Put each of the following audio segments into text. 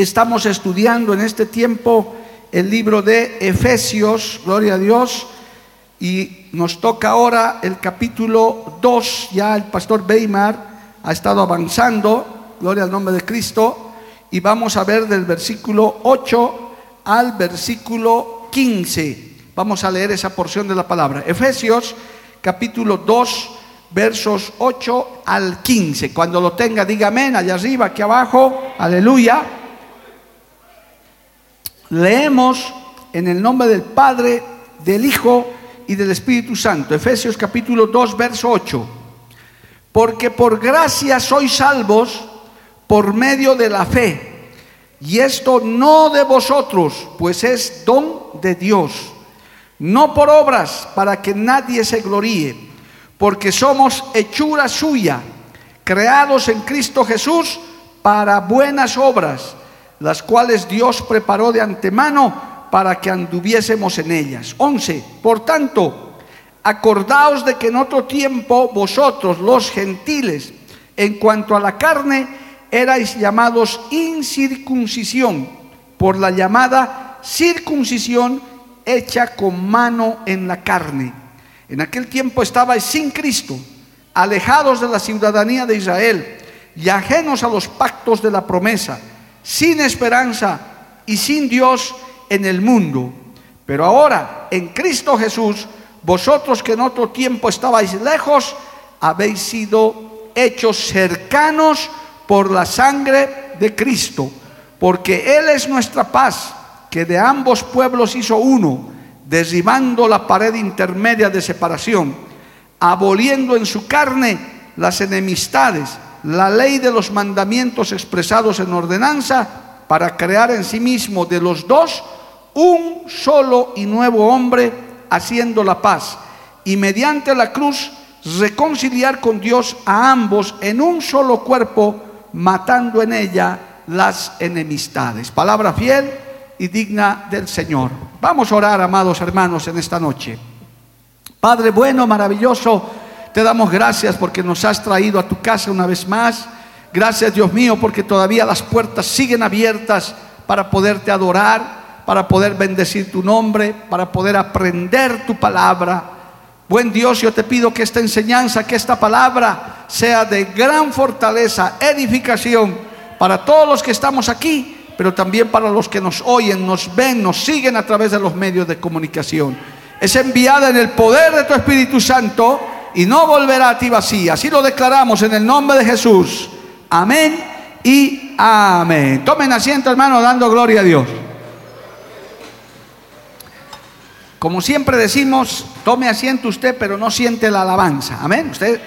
Estamos estudiando en este tiempo el libro de Efesios, gloria a Dios, y nos toca ahora el capítulo 2, ya el pastor Weimar ha estado avanzando, gloria al nombre de Cristo, y vamos a ver del versículo 8 al versículo 15. Vamos a leer esa porción de la palabra. Efesios capítulo 2, versos 8 al 15. Cuando lo tenga, diga amén, allá arriba, aquí abajo, aleluya. Leemos en el nombre del Padre, del Hijo y del Espíritu Santo. Efesios capítulo 2, verso 8. Porque por gracia sois salvos por medio de la fe. Y esto no de vosotros, pues es don de Dios. No por obras, para que nadie se gloríe. Porque somos hechura suya, creados en Cristo Jesús para buenas obras las cuales Dios preparó de antemano para que anduviésemos en ellas. 11. Por tanto, acordaos de que en otro tiempo vosotros, los gentiles, en cuanto a la carne, erais llamados incircuncisión por la llamada circuncisión hecha con mano en la carne. En aquel tiempo estabais sin Cristo, alejados de la ciudadanía de Israel y ajenos a los pactos de la promesa sin esperanza y sin Dios en el mundo. Pero ahora, en Cristo Jesús, vosotros que en otro tiempo estabais lejos, habéis sido hechos cercanos por la sangre de Cristo, porque Él es nuestra paz, que de ambos pueblos hizo uno, derribando la pared intermedia de separación, aboliendo en su carne las enemistades la ley de los mandamientos expresados en ordenanza para crear en sí mismo de los dos un solo y nuevo hombre haciendo la paz y mediante la cruz reconciliar con Dios a ambos en un solo cuerpo, matando en ella las enemistades. Palabra fiel y digna del Señor. Vamos a orar, amados hermanos, en esta noche. Padre bueno, maravilloso, te damos gracias porque nos has traído a tu casa una vez más. Gracias Dios mío porque todavía las puertas siguen abiertas para poderte adorar, para poder bendecir tu nombre, para poder aprender tu palabra. Buen Dios, yo te pido que esta enseñanza, que esta palabra sea de gran fortaleza, edificación para todos los que estamos aquí, pero también para los que nos oyen, nos ven, nos siguen a través de los medios de comunicación. Es enviada en el poder de tu Espíritu Santo y no volverá a ti vacía. Así lo declaramos en el nombre de Jesús. Amén y amén. Tomen asiento, hermano, dando gloria a Dios. Como siempre decimos, tome asiento usted, pero no siente la alabanza. Amén. Usted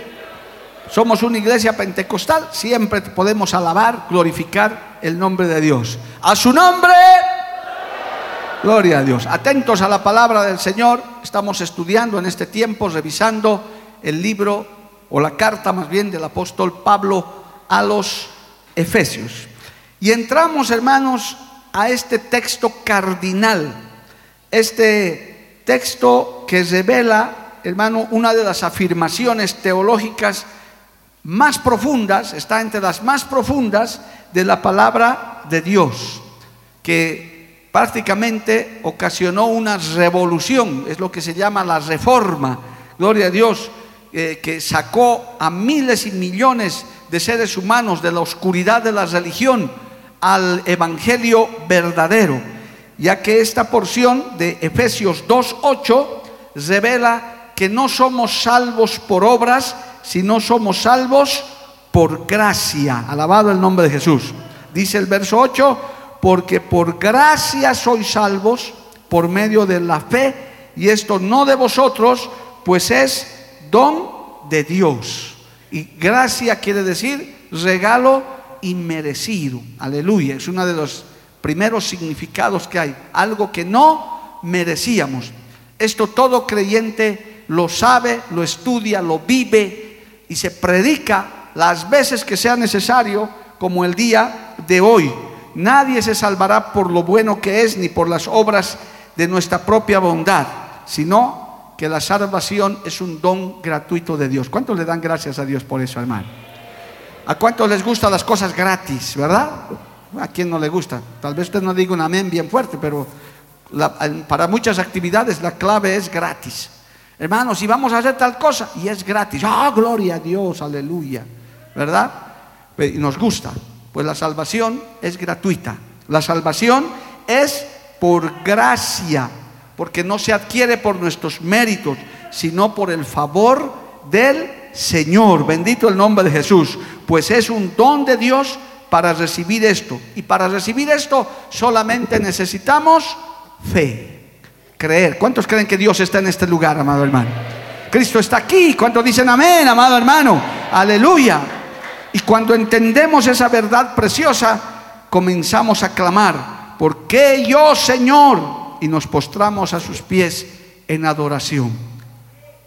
somos una iglesia pentecostal, siempre podemos alabar, glorificar el nombre de Dios. A su nombre, gloria a Dios. Atentos a la palabra del Señor, estamos estudiando en este tiempo, revisando el libro o la carta más bien del apóstol Pablo a los Efesios. Y entramos, hermanos, a este texto cardinal, este texto que revela, hermano, una de las afirmaciones teológicas más profundas, está entre las más profundas de la palabra de Dios, que prácticamente ocasionó una revolución, es lo que se llama la reforma, gloria a Dios, eh, que sacó a miles y millones de seres humanos de la oscuridad de la religión al evangelio verdadero, ya que esta porción de Efesios 2.8 revela que no somos salvos por obras, sino somos salvos por gracia. Alabado el nombre de Jesús. Dice el verso 8, porque por gracia sois salvos por medio de la fe y esto no de vosotros, pues es don de Dios. Y gracia quiere decir regalo inmerecido. Aleluya. Es uno de los primeros significados que hay. Algo que no merecíamos. Esto todo creyente lo sabe, lo estudia, lo vive y se predica las veces que sea necesario, como el día de hoy. Nadie se salvará por lo bueno que es ni por las obras de nuestra propia bondad, sino que la salvación es un don gratuito de Dios. ¿Cuántos le dan gracias a Dios por eso, hermano? ¿A cuántos les gustan las cosas gratis, verdad? ¿A quién no le gusta? Tal vez usted no diga un amén bien fuerte, pero para muchas actividades la clave es gratis. Hermanos, si vamos a hacer tal cosa y es gratis, ¡ah, gloria a Dios, aleluya! ¿Verdad? Y nos gusta. Pues la salvación es gratuita. La salvación es por gracia, porque no se adquiere por nuestros méritos, sino por el favor del Señor. Bendito el nombre de Jesús. Pues es un don de Dios para recibir esto. Y para recibir esto solamente necesitamos fe, creer. ¿Cuántos creen que Dios está en este lugar, amado hermano? Cristo está aquí. ¿Cuántos dicen amén, amado hermano? Aleluya. Y cuando entendemos esa verdad preciosa, comenzamos a clamar, ¿por qué yo, Señor? Y nos postramos a sus pies en adoración.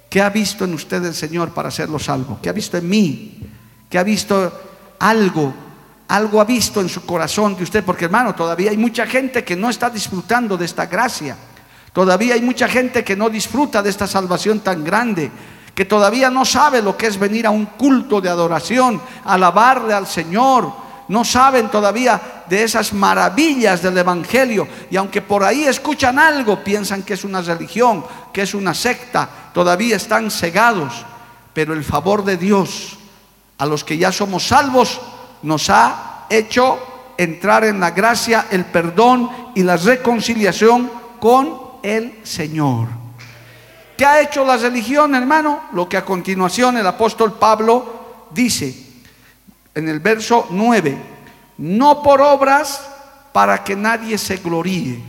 ¿Qué ha visto en usted el Señor para hacerlo salvo? ¿Qué ha visto en mí? ¿Qué ha visto algo? Algo ha visto en su corazón de usted, porque hermano, todavía hay mucha gente que no está disfrutando de esta gracia. Todavía hay mucha gente que no disfruta de esta salvación tan grande que todavía no sabe lo que es venir a un culto de adoración, alabarle al Señor. No saben todavía de esas maravillas del Evangelio. Y aunque por ahí escuchan algo, piensan que es una religión, que es una secta, todavía están cegados. Pero el favor de Dios a los que ya somos salvos nos ha hecho entrar en la gracia, el perdón y la reconciliación con el Señor. ¿Qué ha hecho la religión, hermano? Lo que a continuación el apóstol Pablo dice en el verso 9, no por obras para que nadie se gloríe.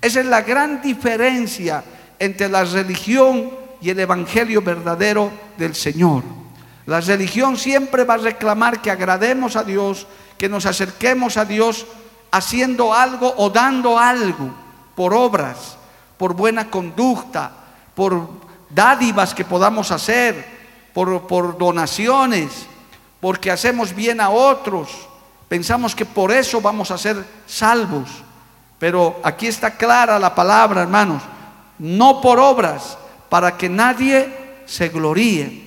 Esa es la gran diferencia entre la religión y el evangelio verdadero del Señor. La religión siempre va a reclamar que agrademos a Dios, que nos acerquemos a Dios haciendo algo o dando algo por obras, por buena conducta, por dádivas que podamos hacer, por, por donaciones, porque hacemos bien a otros. Pensamos que por eso vamos a ser salvos. Pero aquí está clara la palabra, hermanos. No por obras, para que nadie se gloríe.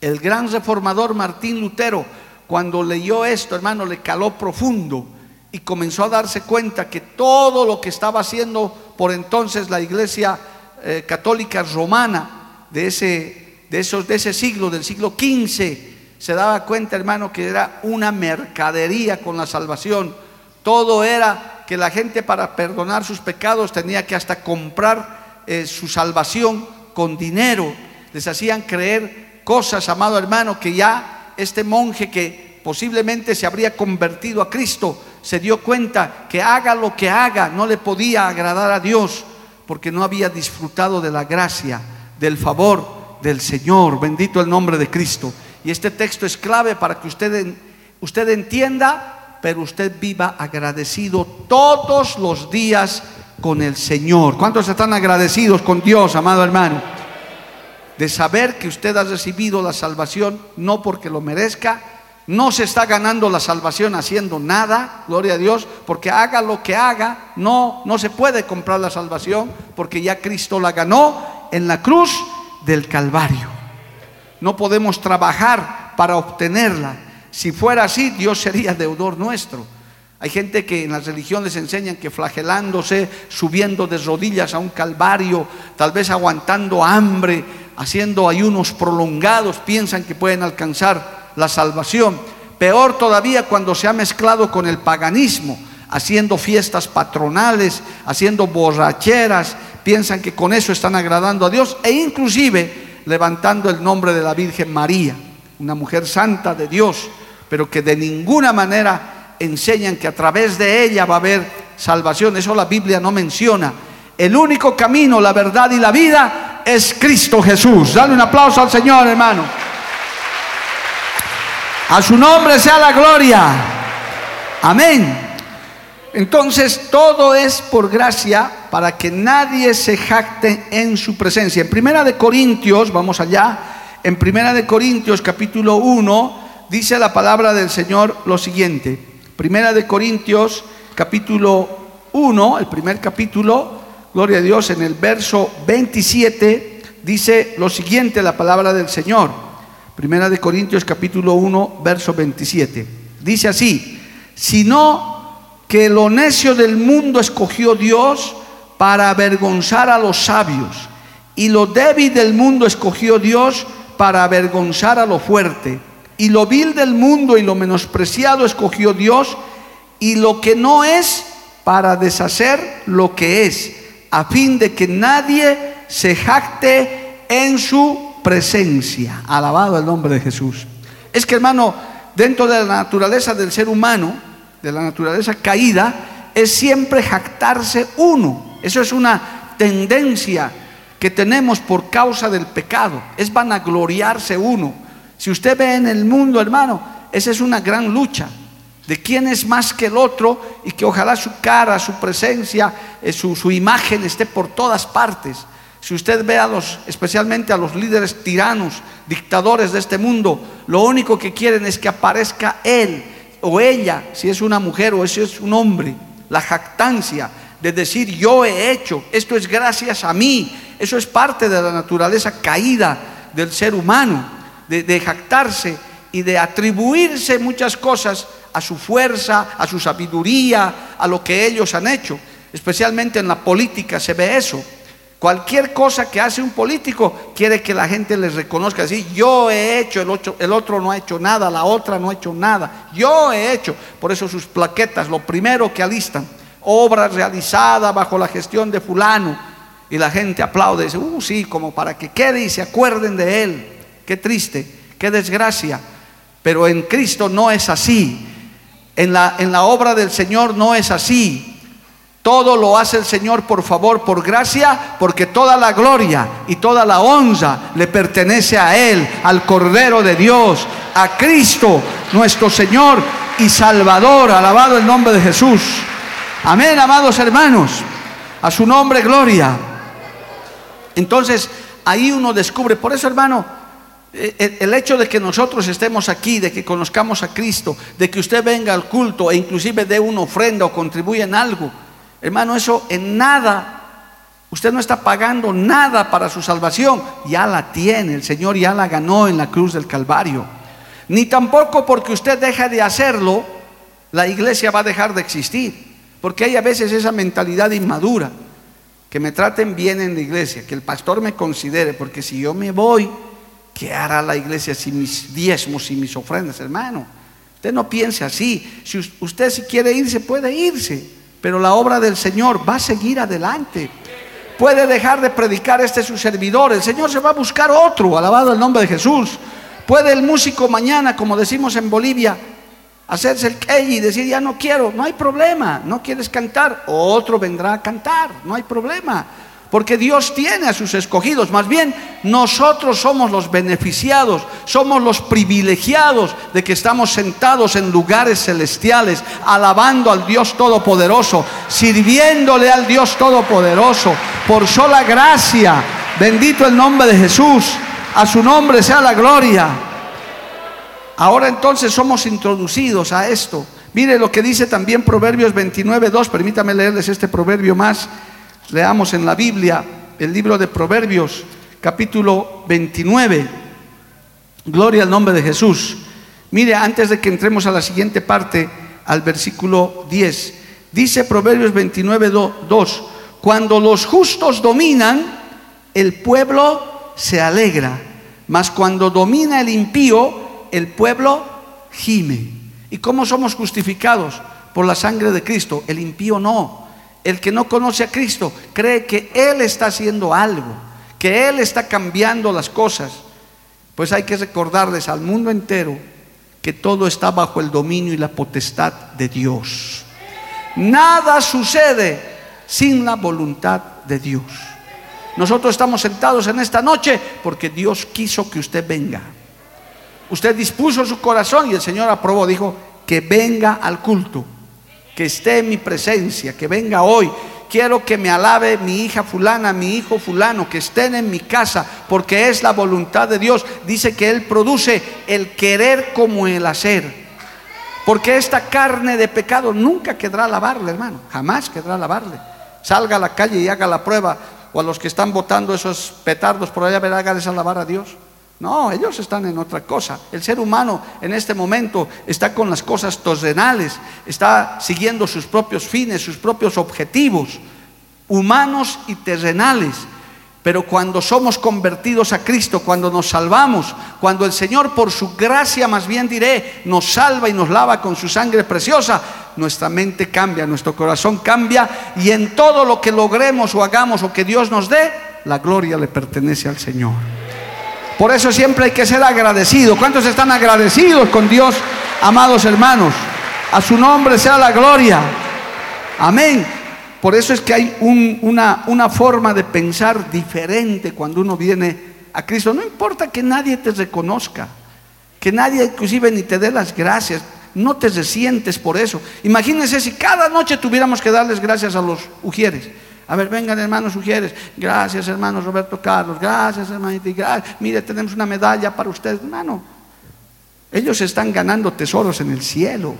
El gran reformador Martín Lutero, cuando leyó esto, hermano, le caló profundo y comenzó a darse cuenta que todo lo que estaba haciendo por entonces la iglesia eh, católica romana de ese, de, esos, de ese siglo, del siglo XV, se daba cuenta, hermano, que era una mercadería con la salvación. Todo era que la gente para perdonar sus pecados tenía que hasta comprar eh, su salvación con dinero. Les hacían creer cosas, amado hermano, que ya este monje que posiblemente se habría convertido a Cristo se dio cuenta que haga lo que haga no le podía agradar a Dios porque no había disfrutado de la gracia, del favor del Señor. Bendito el nombre de Cristo. Y este texto es clave para que usted, usted entienda, pero usted viva agradecido todos los días con el Señor. ¿Cuántos están agradecidos con Dios, amado hermano? De saber que usted ha recibido la salvación no porque lo merezca, no se está ganando la salvación haciendo nada, gloria a Dios, porque haga lo que haga, no, no se puede comprar la salvación, porque ya Cristo la ganó en la cruz del Calvario. No podemos trabajar para obtenerla. Si fuera así, Dios sería deudor nuestro. Hay gente que en las religiones enseñan que flagelándose, subiendo de rodillas a un calvario, tal vez aguantando hambre, haciendo ayunos prolongados, piensan que pueden alcanzar la salvación. Peor todavía cuando se ha mezclado con el paganismo, haciendo fiestas patronales, haciendo borracheras, piensan que con eso están agradando a Dios e inclusive levantando el nombre de la Virgen María, una mujer santa de Dios, pero que de ninguna manera enseñan que a través de ella va a haber salvación. Eso la Biblia no menciona. El único camino, la verdad y la vida es Cristo Jesús. Dale un aplauso al Señor, hermano. A su nombre sea la gloria. Amén. Entonces, todo es por gracia para que nadie se jacte en su presencia. En Primera de Corintios, vamos allá, en Primera de Corintios capítulo 1 dice la palabra del Señor lo siguiente. Primera de Corintios capítulo 1, el primer capítulo, gloria a Dios, en el verso 27 dice lo siguiente la palabra del Señor. Primera de Corintios capítulo 1, verso 27. Dice así, sino que lo necio del mundo escogió Dios para avergonzar a los sabios, y lo débil del mundo escogió Dios para avergonzar a lo fuerte, y lo vil del mundo y lo menospreciado escogió Dios, y lo que no es para deshacer lo que es, a fin de que nadie se jacte en su presencia. Alabado el nombre de Jesús. Es que hermano, dentro de la naturaleza del ser humano, de la naturaleza caída es siempre jactarse uno. Eso es una tendencia que tenemos por causa del pecado. Es vanagloriarse uno. Si usted ve en el mundo, hermano, esa es una gran lucha de quién es más que el otro y que ojalá su cara, su presencia, eh, su, su imagen esté por todas partes. Si usted ve a los, especialmente a los líderes tiranos, dictadores de este mundo, lo único que quieren es que aparezca Él o ella, si es una mujer o si es un hombre, la jactancia de decir yo he hecho, esto es gracias a mí, eso es parte de la naturaleza caída del ser humano, de, de jactarse y de atribuirse muchas cosas a su fuerza, a su sabiduría, a lo que ellos han hecho. Especialmente en la política se ve eso. Cualquier cosa que hace un político quiere que la gente les reconozca así, yo he hecho, el otro, el otro no ha hecho nada, la otra no ha hecho nada, yo he hecho. Por eso sus plaquetas, lo primero que alistan, obras realizadas bajo la gestión de fulano, y la gente aplaude, dice, uh, sí, como para que quede y se acuerden de él. Qué triste, qué desgracia. Pero en Cristo no es así. En la, en la obra del Señor no es así. Todo lo hace el Señor por favor, por gracia, porque toda la gloria y toda la honra le pertenece a Él, al Cordero de Dios, a Cristo, nuestro Señor y Salvador. Alabado el nombre de Jesús. Amén, amados hermanos. A su nombre, gloria. Entonces, ahí uno descubre, por eso hermano, eh, el hecho de que nosotros estemos aquí, de que conozcamos a Cristo, de que usted venga al culto e inclusive dé una ofrenda o contribuya en algo, Hermano, eso en nada, usted no está pagando nada para su salvación, ya la tiene, el Señor ya la ganó en la cruz del Calvario. Ni tampoco porque usted deja de hacerlo, la iglesia va a dejar de existir. Porque hay a veces esa mentalidad inmadura, que me traten bien en la iglesia, que el pastor me considere, porque si yo me voy, ¿qué hará la iglesia sin mis diezmos y mis ofrendas, hermano? Usted no piense así. Si usted si quiere irse, puede irse pero la obra del Señor va a seguir adelante. Puede dejar de predicar este su servidor, el Señor se va a buscar otro, alabado el nombre de Jesús. Puede el músico mañana, como decimos en Bolivia, hacerse el que y decir, ya no quiero, no hay problema, no quieres cantar, otro vendrá a cantar, no hay problema porque Dios tiene a sus escogidos, más bien nosotros somos los beneficiados, somos los privilegiados de que estamos sentados en lugares celestiales, alabando al Dios Todopoderoso, sirviéndole al Dios Todopoderoso, por sola gracia, bendito el nombre de Jesús, a su nombre sea la gloria. Ahora entonces somos introducidos a esto. Mire lo que dice también Proverbios 29, 2, permítame leerles este proverbio más Leamos en la Biblia el libro de Proverbios, capítulo 29. Gloria al nombre de Jesús. Mire, antes de que entremos a la siguiente parte, al versículo 10, dice Proverbios 29, 2, cuando los justos dominan, el pueblo se alegra, mas cuando domina el impío, el pueblo gime. ¿Y cómo somos justificados? Por la sangre de Cristo, el impío no. El que no conoce a Cristo cree que Él está haciendo algo, que Él está cambiando las cosas. Pues hay que recordarles al mundo entero que todo está bajo el dominio y la potestad de Dios. Nada sucede sin la voluntad de Dios. Nosotros estamos sentados en esta noche porque Dios quiso que usted venga. Usted dispuso su corazón y el Señor aprobó, dijo, que venga al culto, que esté en mi presencia, que venga hoy. Quiero que me alabe mi hija fulana, mi hijo fulano, que estén en mi casa, porque es la voluntad de Dios. Dice que Él produce el querer como el hacer. Porque esta carne de pecado nunca quedará lavarle, hermano. Jamás quedará lavarle. Salga a la calle y haga la prueba. O a los que están botando esos petardos por allá, verá, hágales alabar a Dios. No, ellos están en otra cosa. El ser humano en este momento está con las cosas terrenales, está siguiendo sus propios fines, sus propios objetivos, humanos y terrenales. Pero cuando somos convertidos a Cristo, cuando nos salvamos, cuando el Señor por su gracia, más bien diré, nos salva y nos lava con su sangre preciosa, nuestra mente cambia, nuestro corazón cambia y en todo lo que logremos o hagamos o que Dios nos dé, la gloria le pertenece al Señor. Por eso siempre hay que ser agradecido. ¿Cuántos están agradecidos con Dios, amados hermanos? A su nombre sea la gloria. Amén. Por eso es que hay una, una forma de pensar diferente cuando uno viene a Cristo. No importa que nadie te reconozca, que nadie inclusive ni te dé las gracias. No te resientes por eso. Imagínense si cada noche tuviéramos que darles gracias a los ujieres. A ver, vengan hermanos ujieres. Gracias hermanos Roberto Carlos. Gracias hermanita. Mire, tenemos una medalla para ustedes, hermano. Ellos están ganando tesoros en el cielo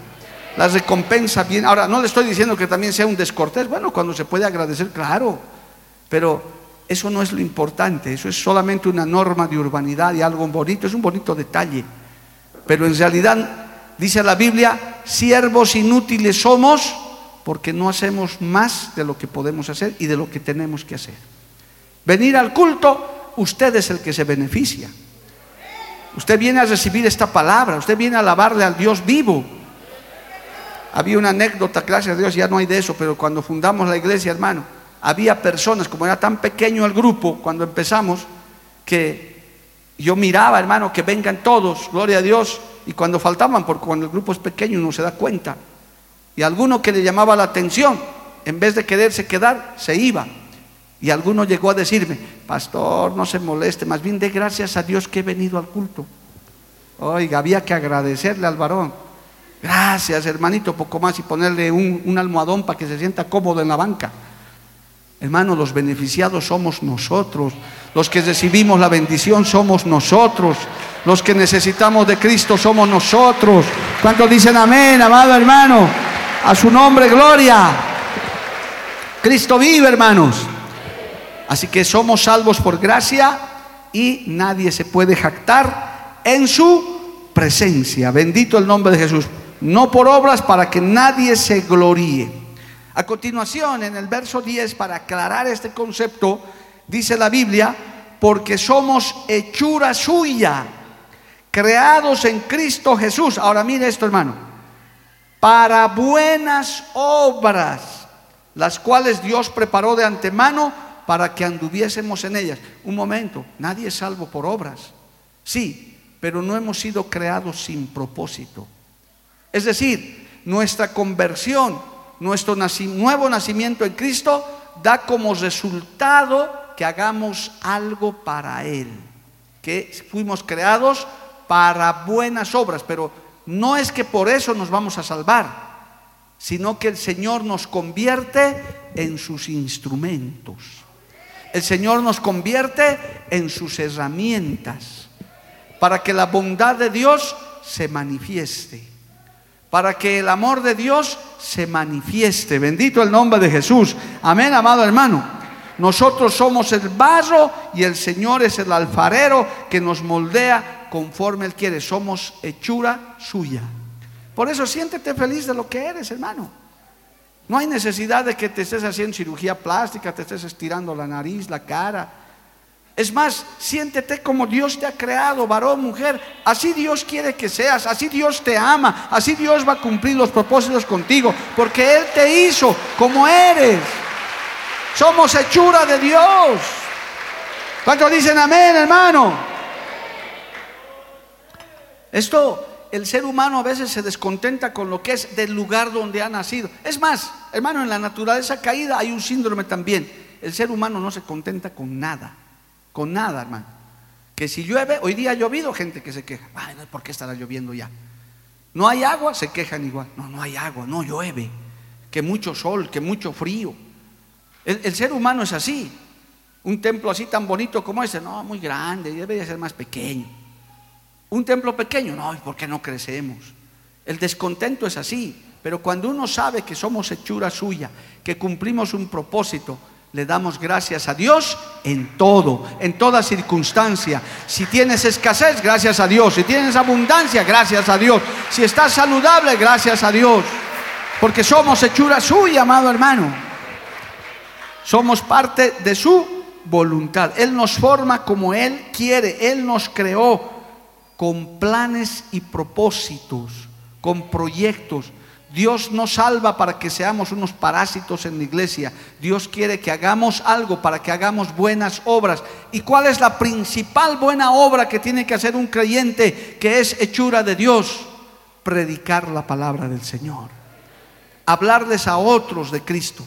la recompensa bien. Ahora, no le estoy diciendo que también sea un descortés, bueno, cuando se puede agradecer, claro, pero eso no es lo importante, eso es solamente una norma de urbanidad y algo bonito, es un bonito detalle. Pero en realidad, dice la Biblia, siervos inútiles somos porque no hacemos más de lo que podemos hacer y de lo que tenemos que hacer. Venir al culto, usted es el que se beneficia. Usted viene a recibir esta palabra, usted viene a alabarle al Dios vivo. Había una anécdota, gracias a Dios, ya no hay de eso, pero cuando fundamos la iglesia, hermano, había personas, como era tan pequeño el grupo cuando empezamos, que yo miraba, hermano, que vengan todos, gloria a Dios, y cuando faltaban, porque cuando el grupo es pequeño uno se da cuenta, y alguno que le llamaba la atención, en vez de quererse quedar, se iba. Y alguno llegó a decirme, pastor, no se moleste, más bien dé gracias a Dios que he venido al culto. Oiga, había que agradecerle al varón. Gracias, hermanito, poco más y ponerle un, almohadón para que se sienta cómodo en la banca. Hermano, los beneficiados somos nosotros. Los que recibimos la bendición somos nosotros. Los que necesitamos de Cristo somos nosotros. ¿Cuántos dicen amén, amado hermano? A su nombre, gloria. Cristo vive, hermanos. Así que somos salvos por gracia y nadie se puede jactar en su presencia. Bendito el nombre de Jesús no por obras para que nadie se gloríe. A continuación, en el verso 10, para aclarar este concepto, dice la Biblia, porque somos hechura suya, creados en Cristo Jesús. Ahora mire esto, hermano, para buenas obras, las cuales Dios preparó de antemano para que anduviésemos en ellas. Un momento, nadie es salvo por obras. Sí, pero no hemos sido creados sin propósito. Es decir, nuestra conversión, nuestro nuevo nacimiento en Cristo da como resultado que hagamos algo para Él, que fuimos creados para buenas obras, pero no es que por eso nos vamos a salvar, sino que el Señor nos convierte en sus instrumentos. El Señor nos convierte en sus herramientas para que la bondad de Dios se manifieste para que el amor de Dios se manifieste. Bendito el nombre de Jesús. Amén, amado hermano. Nosotros somos el barro y el Señor es el alfarero que nos moldea conforme Él quiere. Somos hechura suya. Por eso siéntete feliz de lo que eres, hermano. No hay necesidad de que te estés haciendo cirugía plástica, te estés estirando la nariz, la cara. Es más, siéntete como Dios te ha creado, varón, mujer. Así Dios quiere que seas, así Dios te ama, así Dios va a cumplir los propósitos contigo, porque Él te hizo como eres. Somos hechura de Dios. ¿Cuántos dicen amén, hermano? Esto, el ser humano a veces se descontenta con lo que es del lugar donde ha nacido. Es más, hermano, en la naturaleza caída hay un síndrome también. El ser humano no se contenta con nada, con nada, hermano. Que si llueve, hoy día ha llovido, gente que se queja. Ay, ¿por qué estará lloviendo ya? No hay agua, se quejan igual. No, no hay agua, no llueve. Que mucho sol, que mucho frío. El, el ser humano es así. Un templo así tan bonito como ese, no, muy grande, debería ser más pequeño. Un templo pequeño, no, ¿y por qué no crecemos? El descontento es así, pero cuando uno sabe que somos hechura suya, que cumplimos un propósito, le damos gracias a Dios en todo, en toda circunstancia. Si tienes escasez, gracias a Dios. Si tienes abundancia, gracias a Dios. Si estás saludable, gracias a Dios. Porque somos hechura suya, amado hermano. Somos parte de su voluntad. Él nos forma como Él quiere. Él nos creó con planes y propósitos, con proyectos. Dios no salva para que seamos unos parásitos en la iglesia. Dios quiere que hagamos algo para que hagamos buenas obras. ¿Y cuál es la principal buena obra que tiene que hacer un creyente que es hechura de Dios? Predicar la palabra del Señor. Hablarles a otros de Cristo.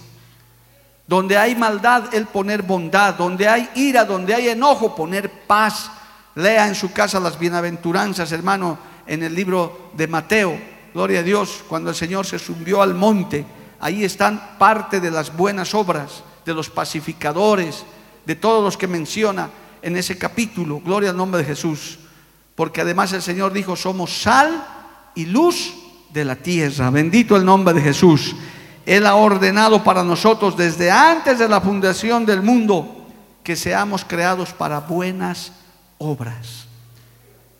Donde hay maldad, Él poner bondad. Donde hay ira, donde hay enojo, poner paz. Lea en su casa las bienaventuranzas, hermano, en el libro de Mateo Gloria a Dios, cuando el Señor se subió al monte, ahí están parte de las buenas obras, de los pacificadores, de todos los que menciona en ese capítulo. Gloria al nombre de Jesús. Porque además el Señor dijo, somos sal y luz de la tierra. Bendito el nombre de Jesús. Él ha ordenado para nosotros desde antes de la fundación del mundo que seamos creados para buenas obras.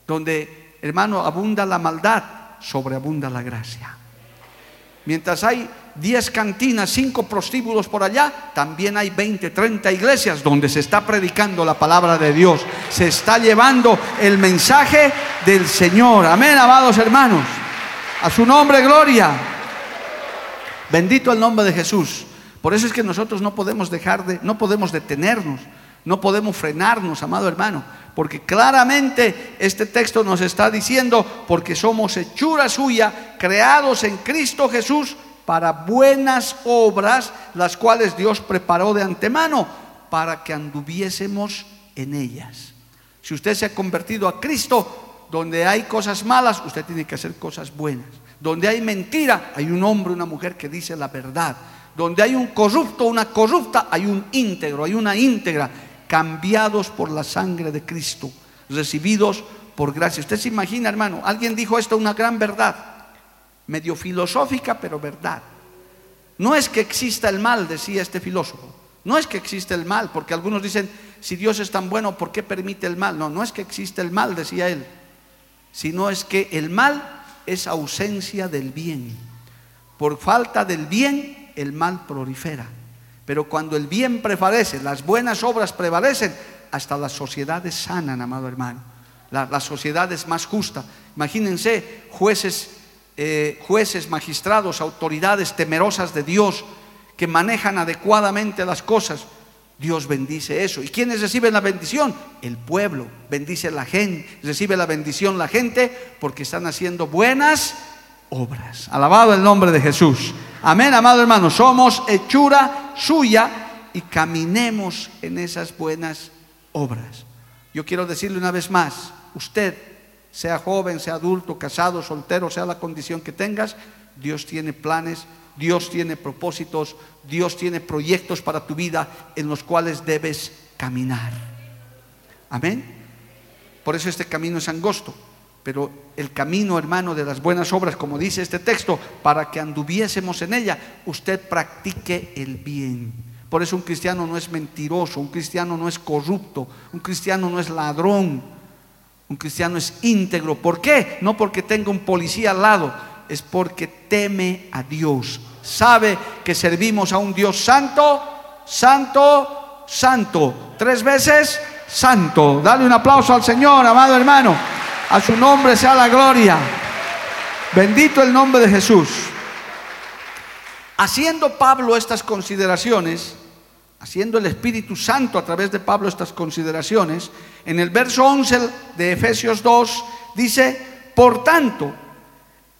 Donde, hermano, abunda la maldad, sobreabunda la gracia. Mientras hay 10 cantinas, 5 prostíbulos por allá, también hay 20, 30 iglesias donde se está predicando la palabra de Dios. Se está llevando el mensaje del Señor. Amén, amados hermanos. A su nombre, gloria. Bendito el nombre de Jesús. Por eso es que nosotros no podemos dejar de, no podemos detenernos, no podemos frenarnos, amado hermano, porque claramente este texto nos está diciendo, porque somos hechura suya, creados en Cristo Jesús para buenas obras, las cuales Dios preparó de antemano para que anduviésemos en ellas. Si usted se ha convertido a Cristo, donde hay cosas malas, usted tiene que hacer cosas buenas. Donde hay mentira, hay un hombre, una mujer que dice la verdad. Donde hay un corrupto, una corrupta, hay un íntegro, hay una íntegra cambiados por la sangre de Cristo, recibidos por gracia. Usted se imagina, hermano, alguien dijo esto, una gran verdad, medio filosófica, pero verdad. No es que exista el mal, decía este filósofo. No es que exista el mal, porque algunos dicen, si Dios es tan bueno, ¿por qué permite el mal? No, no es que exista el mal, decía él, sino es que el mal es ausencia del bien. Por falta del bien, el mal prolifera. Pero cuando el bien prevalece, las buenas obras prevalecen, hasta las sociedades sanan, amado hermano. La, sociedad es más justa. Imagínense jueces, eh, jueces, magistrados, autoridades temerosas de Dios que manejan adecuadamente las cosas. Dios bendice eso. ¿Y quiénes reciben la bendición? El pueblo. Bendice la gente. Recibe la bendición la gente porque están haciendo buenas obras. Alabado el nombre de Jesús. Amén, amado hermano. Somos hechura suya y caminemos en esas buenas obras. Yo quiero decirle una vez más, usted, sea joven, sea adulto, casado, soltero, sea la condición que tengas, Dios tiene planes, Dios tiene propósitos, Dios tiene proyectos para tu vida en los cuales debes caminar. Amén. Por eso este camino es angosto. Pero el camino, hermano, de las buenas obras, como dice este texto, para que anduviésemos en ella, usted practique el bien. Por eso un cristiano no es mentiroso, un cristiano no es corrupto, un cristiano no es ladrón, un cristiano es íntegro. ¿Por qué? No porque tenga un policía al lado, es porque teme a Dios. Sabe que servimos a un Dios santo, santo, santo. Tres veces, santo. Dale un aplauso al Señor, amado hermano. A su nombre sea la gloria. Bendito el nombre de Jesús. Haciendo Pablo estas consideraciones, haciendo el Espíritu Santo a través de Pablo estas consideraciones, en el verso 11 de Efesios 2 dice, Por tanto,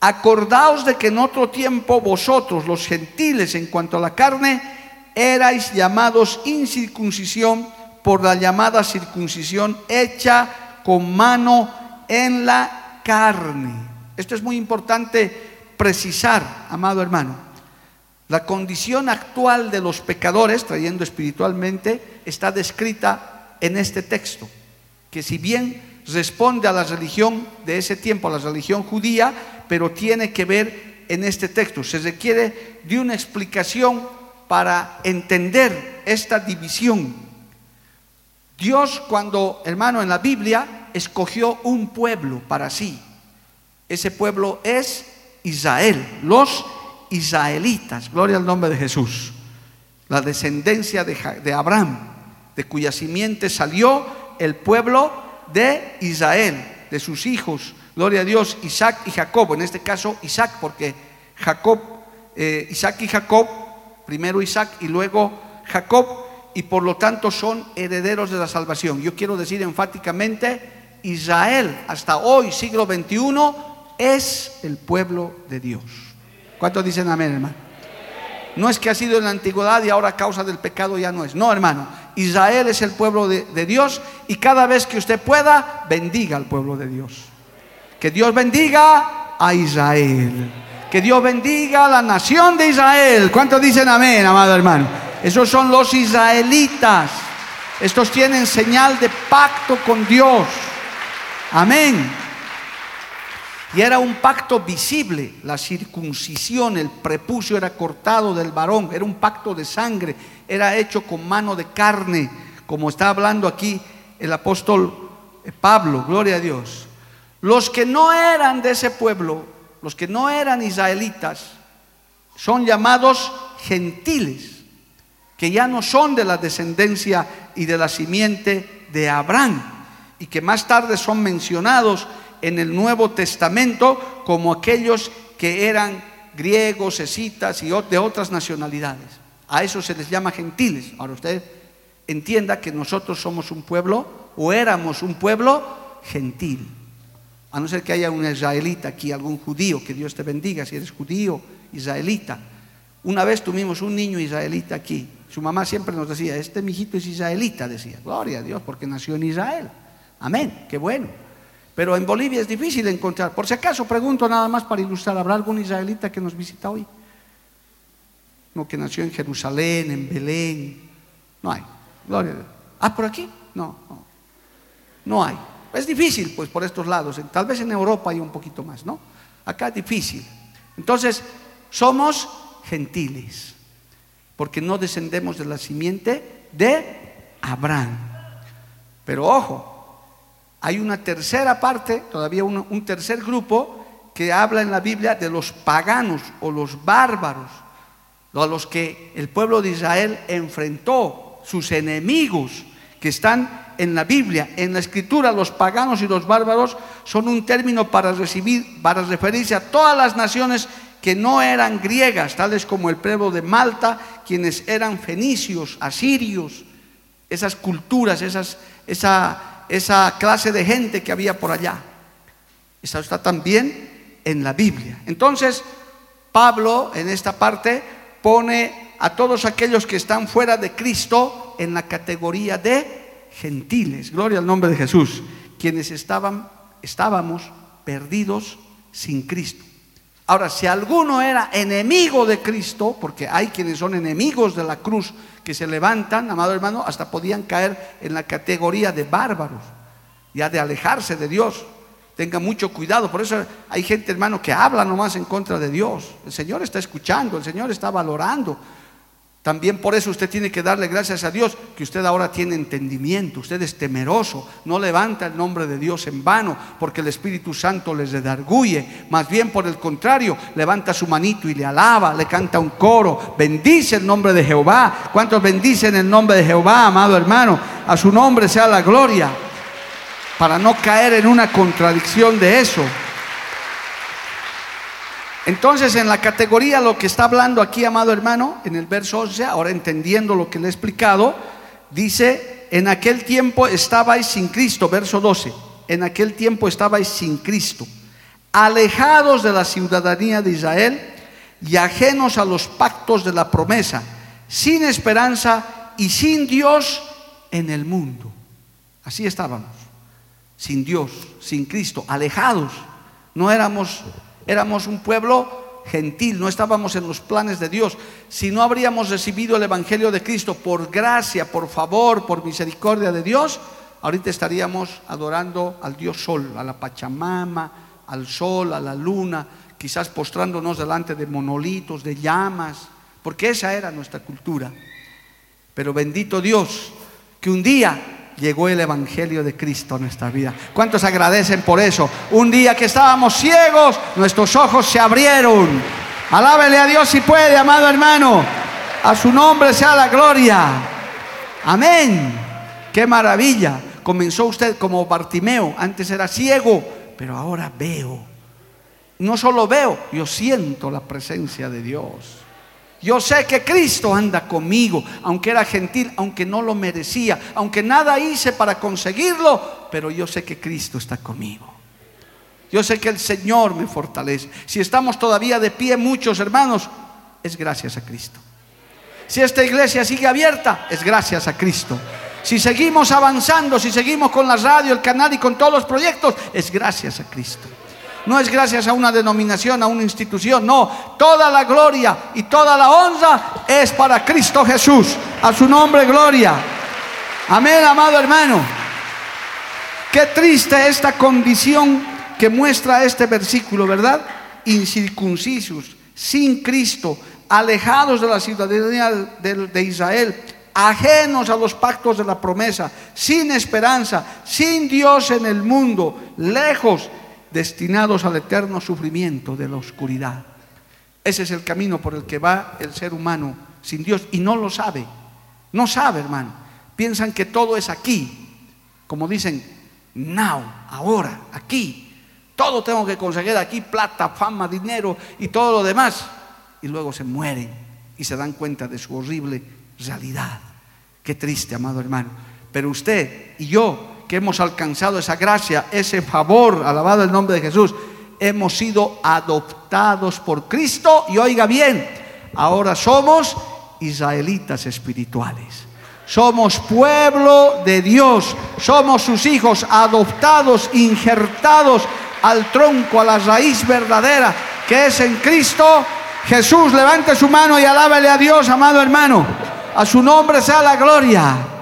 acordaos de que en otro tiempo vosotros, los gentiles, en cuanto a la carne, erais llamados incircuncisión por la llamada circuncisión hecha con mano en la carne. Esto es muy importante precisar, amado hermano. La condición actual de los pecadores, trayendo espiritualmente, está descrita en este texto, que si bien responde a la religión de ese tiempo, a la religión judía, pero tiene que ver en este texto. Se requiere de una explicación para entender esta división. Dios cuando, hermano, en la Biblia escogió un pueblo para sí. Ese pueblo es Israel, los israelitas, gloria al nombre de Jesús, la descendencia de, Abraham, de cuya simiente salió el pueblo de Israel, de sus hijos, gloria a Dios, Isaac y Jacob, en este caso Isaac, porque Jacob, eh, Isaac y Jacob, primero Isaac y luego Jacob, y por lo tanto son herederos de la salvación. Yo quiero decir enfáticamente, Israel hasta hoy, siglo XXI, es el pueblo de Dios. ¿Cuántos dicen amén, hermano? No es que ha sido en la antigüedad y ahora a causa del pecado ya no es. No, hermano. Israel es el pueblo de, de, Dios y cada vez que usted pueda, bendiga al pueblo de Dios. Que Dios bendiga a Israel. Que Dios bendiga a la nación de Israel. ¿Cuántos dicen amén, amado hermano? Esos son los israelitas. Estos tienen señal de pacto con Dios. Amén. Y era un pacto visible, la circuncisión, el prepucio era cortado del varón, era un pacto de sangre, era hecho con mano de carne, como está hablando aquí el apóstol Pablo, gloria a Dios. Los que no eran de ese pueblo, los que no eran israelitas, son llamados gentiles, que ya no son de la descendencia y de la simiente de Abraham, y que más tarde son mencionados en el Nuevo Testamento como aquellos que eran griegos, escitas y de otras nacionalidades. A eso se les llama gentiles. Ahora usted entienda que nosotros somos un pueblo o éramos un pueblo gentil. A no ser que haya un israelita aquí, algún judío, que Dios te bendiga si eres judío, israelita. Una vez tuvimos un niño israelita aquí. Su mamá siempre nos decía, este mijito es israelita, decía. Gloria a Dios, porque nació en Israel. Amén, qué bueno. Pero en Bolivia es difícil encontrar. Por si acaso pregunto nada más para ilustrar, ¿habrá algún israelita que nos visita hoy? No, que nació en Jerusalén, en Belén. No hay. Gloria a Dios. Ah, por aquí? No, no. No hay. Es difícil, pues, por estos lados. Tal vez en Europa hay un poquito más, ¿no? Acá es difícil. Entonces, somos gentiles, porque no descendemos de la simiente de Abraham. Pero ojo, hay una tercera parte, todavía un, tercer grupo, que habla en la Biblia de los paganos o los bárbaros, a los que el pueblo de Israel enfrentó, sus enemigos que están en la Biblia, en la escritura, los paganos y los bárbaros son un término para recibir, para referirse a todas las naciones que no eran griegas, tales como el pueblo de Malta, quienes eran fenicios, asirios, esas culturas, esas, esa esa clase de gente que había por allá. Esa está también en la Biblia. Entonces, Pablo en esta parte pone a todos aquellos que están fuera de Cristo en la categoría de gentiles. Gloria al nombre de Jesús. Quienes estaban, estábamos perdidos sin Cristo. Ahora, si alguno era enemigo de Cristo, porque hay quienes son enemigos de la cruz que se levantan, amado hermano, hasta podían caer en la categoría de bárbaros, ya de alejarse de Dios. Tenga mucho cuidado, por eso hay gente, hermano, que habla nomás en contra de Dios. El Señor está escuchando, el Señor está valorando, también por eso usted tiene que darle gracias a Dios que usted ahora tiene entendimiento, usted es temeroso, no levanta el nombre de Dios en vano porque el Espíritu Santo les redarguye, más bien por el contrario, levanta su manito y le alaba, le canta un coro, bendice el nombre de Jehová. ¿Cuántos bendicen el nombre de Jehová, amado hermano? A su nombre sea la gloria, para no caer en una contradicción de eso. Entonces, en la categoría lo que está hablando aquí, amado hermano, en el verso 11, ahora entendiendo lo que le he explicado, dice, en aquel tiempo estabais sin Cristo, verso 12, en aquel tiempo estabais sin Cristo, alejados de la ciudadanía de Israel y ajenos a los pactos de la promesa, sin esperanza y sin Dios en el mundo. Así estábamos, sin Dios, sin Cristo, alejados. No éramos, éramos un pueblo gentil, no estábamos en los planes de Dios. Si no habríamos recibido el Evangelio de Cristo por gracia, por favor, por misericordia de Dios, ahorita estaríamos adorando al Dios Sol, a la Pachamama, al Sol, a la Luna, quizás postrándonos delante de monolitos, de llamas, porque esa era nuestra cultura. Pero bendito Dios, que un día llegó el Evangelio de Cristo a nuestra vida. ¿Cuántos agradecen por eso? Un día que estábamos ciegos, nuestros ojos se abrieron. Alábele a Dios si puede, amado hermano. A su nombre sea la gloria. Amén. Qué maravilla. Comenzó usted como Bartimeo. Antes era ciego, pero ahora veo. No solo veo, yo siento la presencia de Dios. Yo sé que Cristo anda conmigo, aunque era gentil, aunque no lo merecía, aunque nada hice para conseguirlo, pero yo sé que Cristo está conmigo. Yo sé que el Señor me fortalece. Si estamos todavía de pie muchos hermanos, es gracias a Cristo. Si esta iglesia sigue abierta, es gracias a Cristo. Si seguimos avanzando, si seguimos con la radio, el canal y con todos los proyectos, es gracias a Cristo no es gracias a una denominación, a una institución, no. Toda la gloria y toda la honra es para Cristo Jesús. A su nombre, gloria. Amén, amado hermano. Qué triste esta condición que muestra este versículo, ¿verdad? Incircuncisos, sin Cristo, alejados de la ciudadanía de, Israel, ajenos a los pactos de la promesa, sin esperanza, sin Dios en el mundo, lejos destinados al eterno sufrimiento de la oscuridad. Ese es el camino por el que va el ser humano sin Dios y no lo sabe. No sabe, hermano. Piensan que todo es aquí. Como dicen, now, ahora, aquí. Todo tengo que conseguir aquí, plata, fama, dinero y todo lo demás. Y luego se mueren y se dan cuenta de su horrible realidad. Qué triste, amado hermano. Pero usted y yo que hemos alcanzado esa gracia, ese favor, alabado el nombre de Jesús, hemos sido adoptados por Cristo y oiga bien, ahora somos israelitas espirituales. Somos pueblo de Dios, somos sus hijos adoptados, injertados al tronco, a la raíz verdadera que es en Cristo. Jesús, levante su mano y alábele a Dios, amado hermano. A su nombre sea la gloria.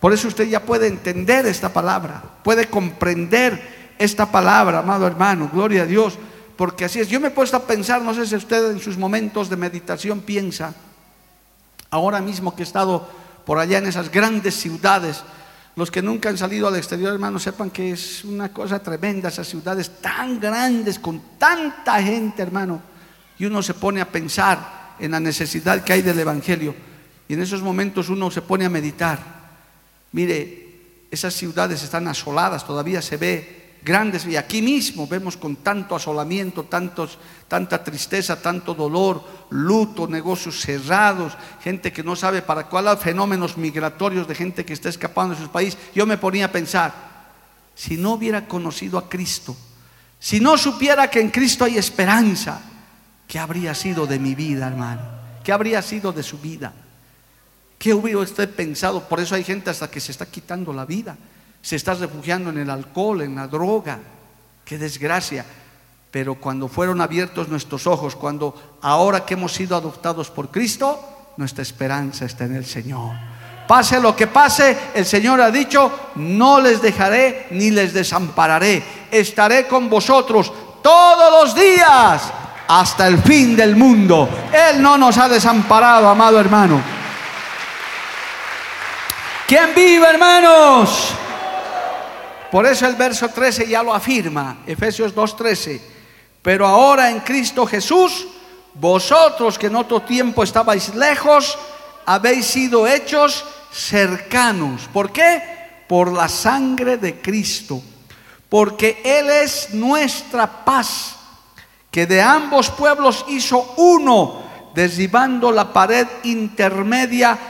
Por eso usted ya puede entender esta palabra, puede comprender esta palabra, amado hermano, gloria a Dios, porque así es. Yo me he puesto a pensar, no sé si usted en sus momentos de meditación piensa, ahora mismo que he estado por allá en esas grandes ciudades, los que nunca han salido al exterior, hermano, sepan que es una cosa tremenda, esas ciudades tan grandes, con tanta gente, hermano, y uno se pone a pensar en la necesidad que hay del Evangelio, y en esos momentos uno se pone a meditar. Mire, esas ciudades están asoladas, todavía se ve grandes y aquí mismo vemos con tanto asolamiento, tantos, tanta tristeza, tanto dolor, luto, negocios cerrados, gente que no sabe para cuál fenómenos migratorios de gente que está escapando de su país. Yo me ponía a pensar, si no hubiera conocido a Cristo, si no supiera que en Cristo hay esperanza, ¿qué habría sido de mi vida, hermano? ¿Qué habría sido de su vida? ¿Qué hubiera usted pensado? Por eso hay gente hasta que se está quitando la vida, se está refugiando en el alcohol, en la droga. Qué desgracia. Pero cuando fueron abiertos nuestros ojos, cuando ahora que hemos sido adoptados por Cristo, nuestra esperanza está en el Señor. Pase lo que pase, el Señor ha dicho, no les dejaré ni les desampararé. Estaré con vosotros todos los días hasta el fin del mundo. Él no nos ha desamparado, amado hermano. ¿Quién vive, hermanos? Por eso el verso 13 ya lo afirma, Efesios 2.13. Pero ahora en Cristo Jesús, vosotros que en otro tiempo estabais lejos, habéis sido hechos cercanos. ¿Por qué? Por la sangre de Cristo. Porque Él es nuestra paz, que de ambos pueblos hizo uno, derribando la pared intermedia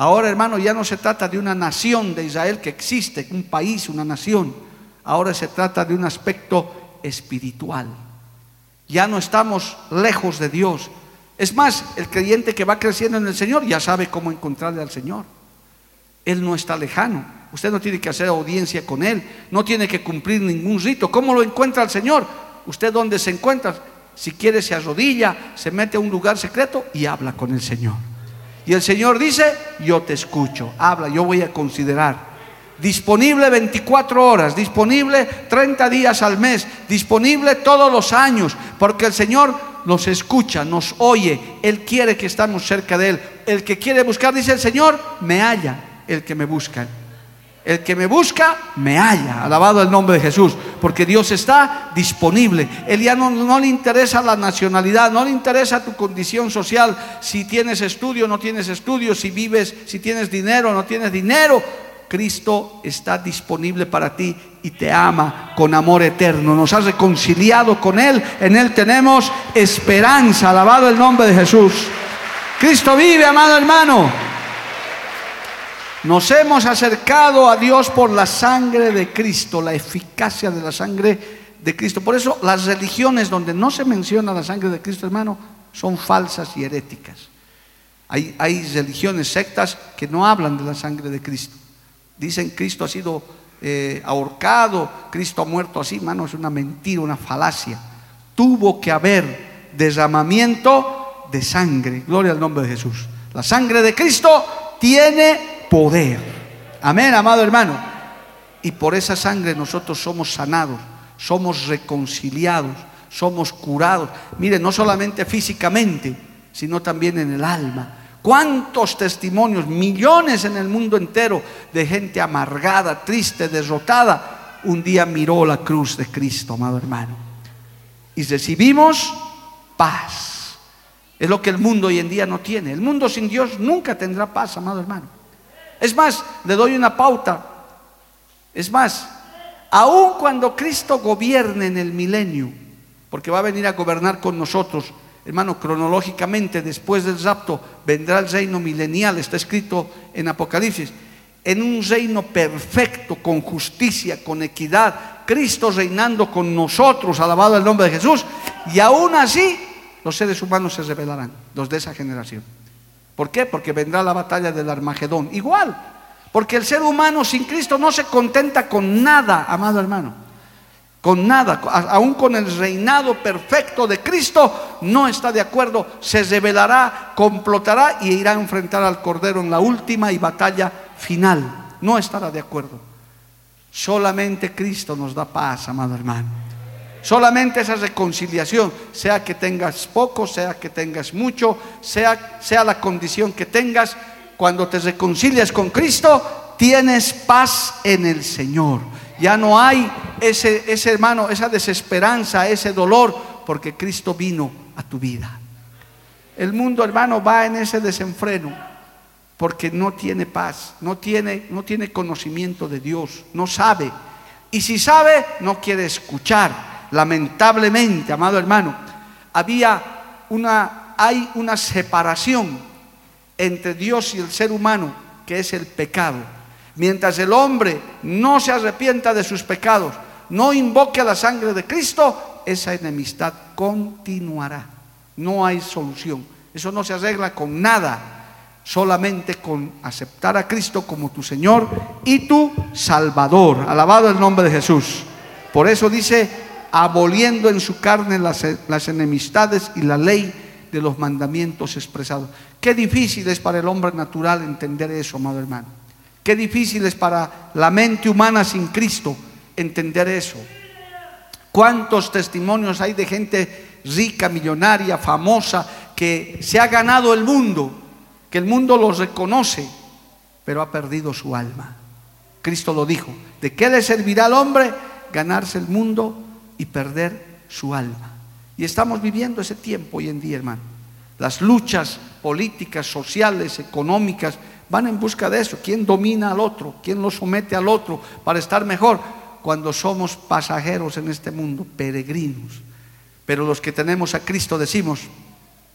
Ahora, hermano, ya no se trata de una nación de Israel que existe, un país, una nación. Ahora se trata de un aspecto espiritual. Ya no estamos lejos de Dios. Es más, el creyente que va creciendo en el Señor ya sabe cómo encontrarle al Señor. Él no está lejano. Usted no tiene que hacer audiencia con Él. No tiene que cumplir ningún rito. ¿Cómo lo encuentra el Señor? Usted dónde se encuentra. Si quiere se arrodilla, se mete a un lugar secreto y habla con el Señor. Y el Señor dice, yo te escucho, habla, yo voy a considerar. Disponible 24 horas, disponible 30 días al mes, disponible todos los años, porque el Señor nos escucha, nos oye, Él quiere que estamos cerca de Él. El que quiere buscar, dice el Señor, me halla, el que me busca. El que me busca, me halla. Alabado el nombre de Jesús. Porque Dios está disponible. Él ya no, le interesa la nacionalidad, no le interesa tu condición social. Si tienes estudio, no tienes estudio. Si vives, si tienes dinero, no tienes dinero. Cristo está disponible para ti y te ama con amor eterno. Nos ha reconciliado con Él. En Él tenemos esperanza. Alabado el nombre de Jesús. Cristo vive, amado hermano. Nos hemos acercado a Dios por la sangre de Cristo, la eficacia de la sangre de Cristo. Por eso las religiones donde no se menciona la sangre de Cristo, hermano, son falsas y heréticas. Hay, religiones, sectas que no hablan de la sangre de Cristo. Dicen Cristo ha sido eh, ahorcado, Cristo ha muerto así, hermano, es una mentira, una falacia. Tuvo que haber derramamiento de sangre. Gloria al nombre de Jesús. La sangre de Cristo tiene poder. Amén, amado hermano. Y por esa sangre nosotros somos sanados, somos reconciliados, somos curados. Mire, no solamente físicamente, sino también en el alma. ¿Cuántos testimonios, millones en el mundo entero de gente amargada, triste, derrotada, un día miró la cruz de Cristo, amado hermano? Y recibimos paz. Es lo que el mundo hoy en día no tiene. El mundo sin Dios nunca tendrá paz, amado hermano. Es más, le doy una pauta. Es más, aun cuando Cristo gobierne en el milenio, porque va a venir a gobernar con nosotros, hermano, cronológicamente después del rapto vendrá el reino milenial, está escrito en Apocalipsis, en un reino perfecto, con justicia, con equidad, Cristo reinando con nosotros, alabado el nombre de Jesús, y aún así los seres humanos se revelarán, los de esa generación. ¿Por qué? Porque vendrá la batalla del Armagedón. Igual, porque el ser humano sin Cristo no se contenta con nada, amado hermano. Con nada, aún con el reinado perfecto de Cristo, no está de acuerdo, se rebelará, complotará y irá a enfrentar al Cordero en la última y batalla final. No estará de acuerdo. Solamente Cristo nos da paz, amado hermano. Solamente esa reconciliación, sea que tengas poco, sea que tengas mucho, sea, sea la condición que tengas, cuando te reconcilias con Cristo, tienes paz en el Señor. Ya no hay ese, ese hermano, esa desesperanza, ese dolor, porque Cristo vino a tu vida. El mundo, hermano, va en ese desenfreno porque no tiene paz, no tiene, no tiene conocimiento de Dios, no sabe. Y si sabe, no quiere escuchar lamentablemente, amado hermano, había una, hay una separación entre Dios y el ser humano, que es el pecado. Mientras el hombre no se arrepienta de sus pecados, no invoque la sangre de Cristo, esa enemistad continuará. No hay solución. Eso no se arregla con nada, solamente con aceptar a Cristo como tu Señor y tu Salvador. Alabado el nombre de Jesús. Por eso dice aboliendo en su carne las, enemistades y la ley de los mandamientos expresados. Qué difícil es para el hombre natural entender eso, amado hermano. Qué difícil es para la mente humana sin Cristo entender eso. ¿Cuántos testimonios hay de gente rica, millonaria, famosa, que se ha ganado el mundo, que el mundo los reconoce, pero ha perdido su alma? Cristo lo dijo. ¿De qué le servirá al hombre ganarse el mundo y perder su alma. Y estamos viviendo ese tiempo hoy en día, hermano. Las luchas políticas, sociales, económicas, van en busca de eso. ¿Quién domina al otro? ¿Quién lo somete al otro para estar mejor? Cuando somos pasajeros en este mundo, peregrinos. Pero los que tenemos a Cristo decimos,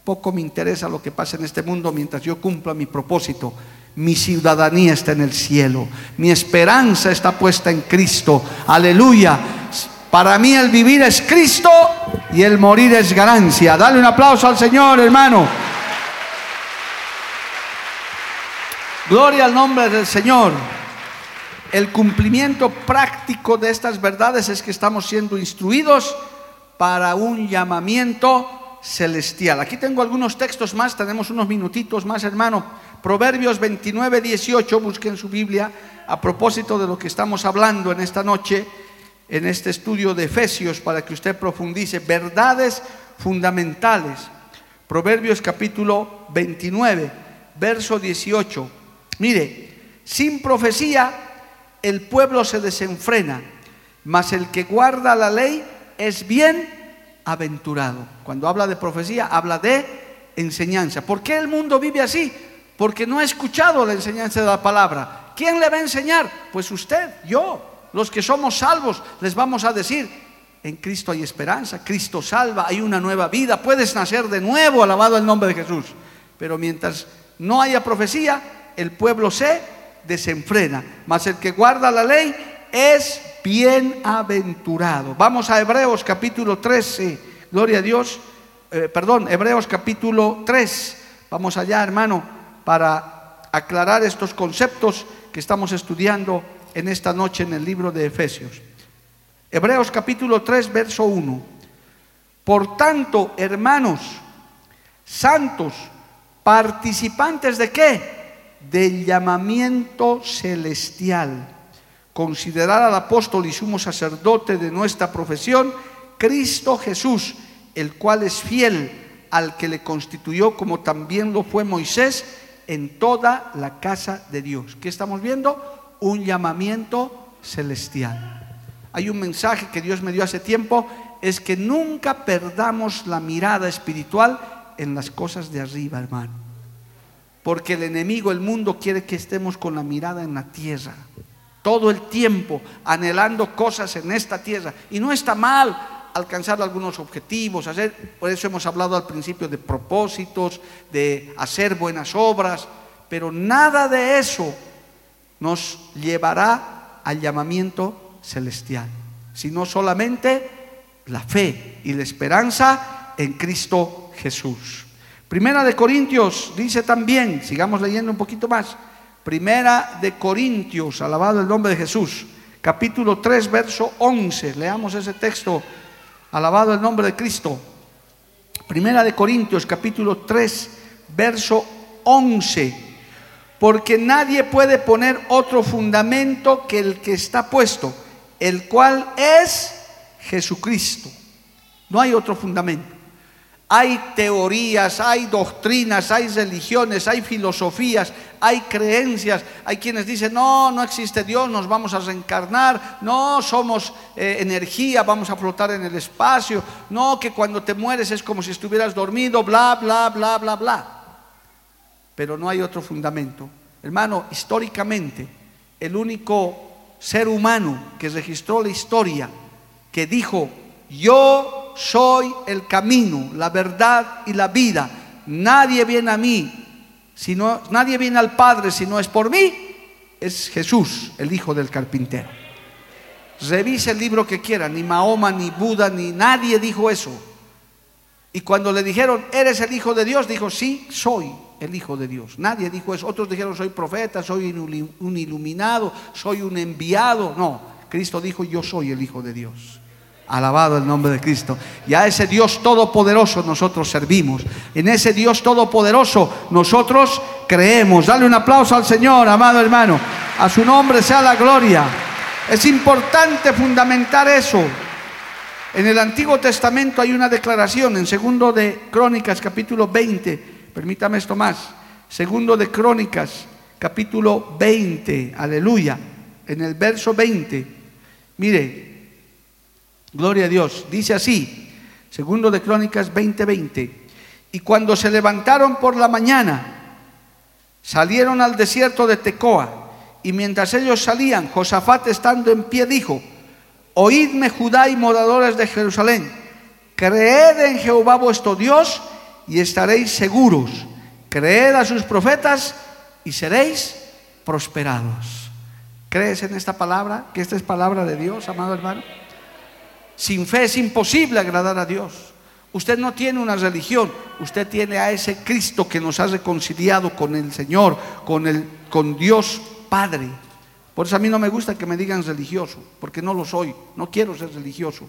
poco me interesa lo que pasa en este mundo mientras yo cumpla mi propósito. Mi ciudadanía está en el cielo. Mi esperanza está puesta en Cristo. Aleluya. Para mí el vivir es Cristo y el morir es ganancia. Dale un aplauso al Señor, hermano. Gloria al nombre del Señor. El cumplimiento práctico de estas verdades es que estamos siendo instruidos para un llamamiento celestial. Aquí tengo algunos textos más, tenemos unos minutitos más, hermano. Proverbios 29, 18, busquen su Biblia a propósito de lo que estamos hablando en esta noche, en este estudio de Efesios, para que usted profundice verdades fundamentales. Proverbios capítulo 29, verso 18. Mire, sin profecía el pueblo se desenfrena, mas el que guarda la ley es bien aventurado. Cuando habla de profecía, habla de enseñanza. ¿Por qué el mundo vive así? Porque no ha escuchado la enseñanza de la palabra. ¿Quién le va a enseñar? Pues usted, yo. Los que somos salvos les vamos a decir, en Cristo hay esperanza, Cristo salva, hay una nueva vida, puedes nacer de nuevo, alabado el nombre de Jesús. Pero mientras no haya profecía, el pueblo se desenfrena. Mas el que guarda la ley es bienaventurado. Vamos a Hebreos capítulo 13. Gloria a Dios. Eh, perdón, Hebreos capítulo 3. Vamos allá, hermano, para aclarar estos conceptos que estamos estudiando en esta noche en el libro de Efesios. Hebreos capítulo 3, verso 1. Por tanto, hermanos, santos, participantes de qué? Del llamamiento celestial considerar al apóstol y sumo sacerdote de nuestra profesión, Cristo Jesús, el cual es fiel al que le constituyó como también lo fue Moisés en toda la casa de Dios. ¿Qué estamos viendo? Un llamamiento celestial. Hay un mensaje que Dios me dio hace tiempo, es que nunca perdamos la mirada espiritual en las cosas de arriba, hermano. Porque el enemigo, el mundo, quiere que estemos con la mirada en la tierra todo el tiempo anhelando cosas en esta tierra. Y no está mal alcanzar algunos objetivos, hacer, por eso hemos hablado al principio de propósitos, de hacer buenas obras, pero nada de eso nos llevará al llamamiento celestial, sino solamente la fe y la esperanza en Cristo Jesús. Primera de Corintios dice también, sigamos leyendo un poquito más, Primera de Corintios, alabado el nombre de Jesús, capítulo 3, verso 11. Leamos ese texto, alabado el nombre de Cristo. Primera de Corintios, capítulo 3, verso 11. Porque nadie puede poner otro fundamento que el que está puesto, el cual es Jesucristo. No hay otro fundamento. Hay teorías, hay doctrinas, hay religiones, hay filosofías, hay creencias. Hay quienes dicen, no, no existe Dios, nos vamos a reencarnar. No, somos eh, energía, vamos a flotar en el espacio. No, que cuando te mueres es como si estuvieras dormido, bla, bla, bla, bla, bla. Pero no hay otro fundamento. Hermano, históricamente, el único ser humano que registró la historia, que dijo, yo soy el camino, la verdad y la vida. Nadie viene a mí, sino, nadie viene al Padre si no es por mí. Es Jesús, el hijo del carpintero. Revise el libro que quiera, ni Mahoma, ni Buda, ni nadie dijo eso. Y cuando le dijeron, ¿eres el hijo de Dios? Dijo, sí, soy el hijo de Dios. Nadie dijo eso. Otros dijeron, soy profeta, soy un iluminado, soy un enviado. No, Cristo dijo, yo soy el hijo de Dios. Alabado el nombre de Cristo. Y a ese Dios todopoderoso nosotros servimos. En ese Dios todopoderoso nosotros creemos. Dale un aplauso al Señor, amado hermano. A su nombre sea la gloria. Es importante fundamentar eso. En el Antiguo Testamento hay una declaración en segundo de Crónicas capítulo 20. Permítame esto más. Segundo de Crónicas capítulo 20. Aleluya. En el verso 20. Mire, Gloria a Dios. Dice así, Segundo de Crónicas 20:20. Y cuando se levantaron por la mañana, salieron al desierto de Tecoa. Y mientras ellos salían, Josafat estando en pie dijo, Oídme Judá y moradores de Jerusalén, creed en Jehová vuestro Dios y estaréis seguros. Creed a sus profetas y seréis prosperados. ¿Crees en esta palabra? Que esta es palabra de Dios, amado hermano. Sin fe es imposible agradar a Dios. Usted no tiene una religión, usted tiene a ese Cristo que nos ha reconciliado con el Señor, con, el, con Dios Padre. Por eso a mí no me gusta que me digan religioso, porque no lo soy, no quiero ser religioso.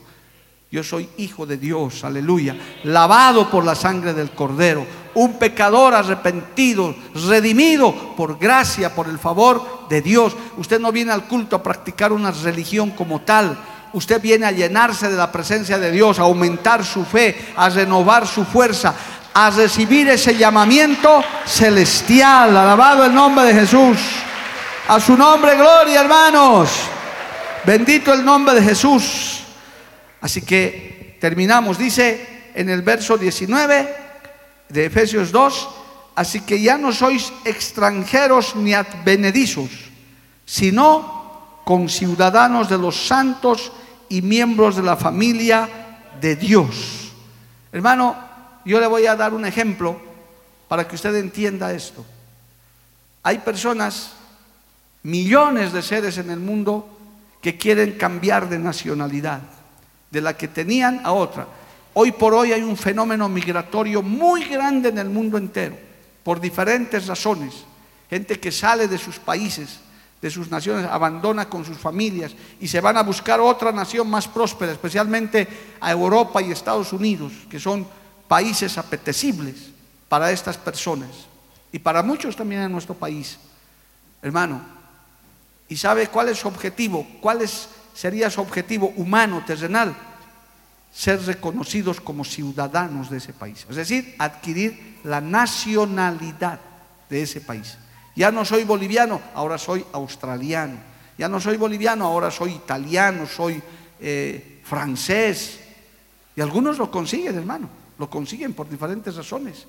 Yo soy hijo de Dios, aleluya, lavado por la sangre del Cordero, un pecador arrepentido, redimido por gracia, por el favor de Dios. Usted no viene al culto a practicar una religión como tal. Usted viene a llenarse de la presencia de Dios, a aumentar su fe, a renovar su fuerza, a recibir ese llamamiento celestial. Alabado el nombre de Jesús. A su nombre, gloria, hermanos. Bendito el nombre de Jesús. Así que terminamos. Dice en el verso 19 de Efesios 2, así que ya no sois extranjeros ni advenedizos, sino conciudadanos de los santos y miembros de la familia de Dios. Hermano, yo le voy a dar un ejemplo para que usted entienda esto. Hay personas millones de seres en el mundo que quieren cambiar de nacionalidad, de la que tenían a otra. Hoy por hoy hay un fenómeno migratorio muy grande en el mundo entero, por diferentes razones. Gente que sale de sus países, de sus naciones, abandona con sus familias y se van a buscar otra nación más próspera, especialmente a Europa y Estados Unidos, que son países apetecibles para estas personas y para muchos también en nuestro país. Hermano, ¿Y sabe cuál es su objetivo? ¿Cuál sería su objetivo humano, terrenal? Ser reconocidos como ciudadanos de ese país. Es decir, adquirir la nacionalidad de ese país. Ya no soy boliviano, ahora soy australiano. Ya no soy boliviano, ahora soy italiano, soy eh, francés. Y algunos lo consiguen, hermano. Lo consiguen por diferentes razones.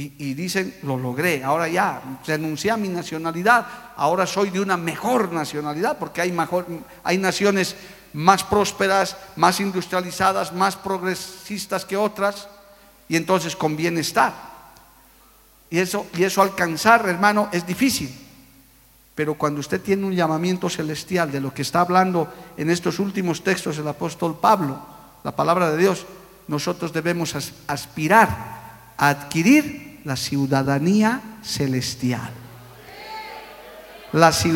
Y, dicen, lo logré, ahora ya renuncié a mi nacionalidad, ahora soy de una mejor nacionalidad, porque hay, mejor, hay naciones más prósperas, más industrializadas, más progresistas que otras, y entonces conviene estar. Y eso, y eso alcanzar, hermano, es difícil. Pero cuando usted tiene un llamamiento celestial de lo que está hablando en estos últimos textos el apóstol Pablo, la palabra de Dios, nosotros debemos aspirar a adquirir la ciudadanía celestial.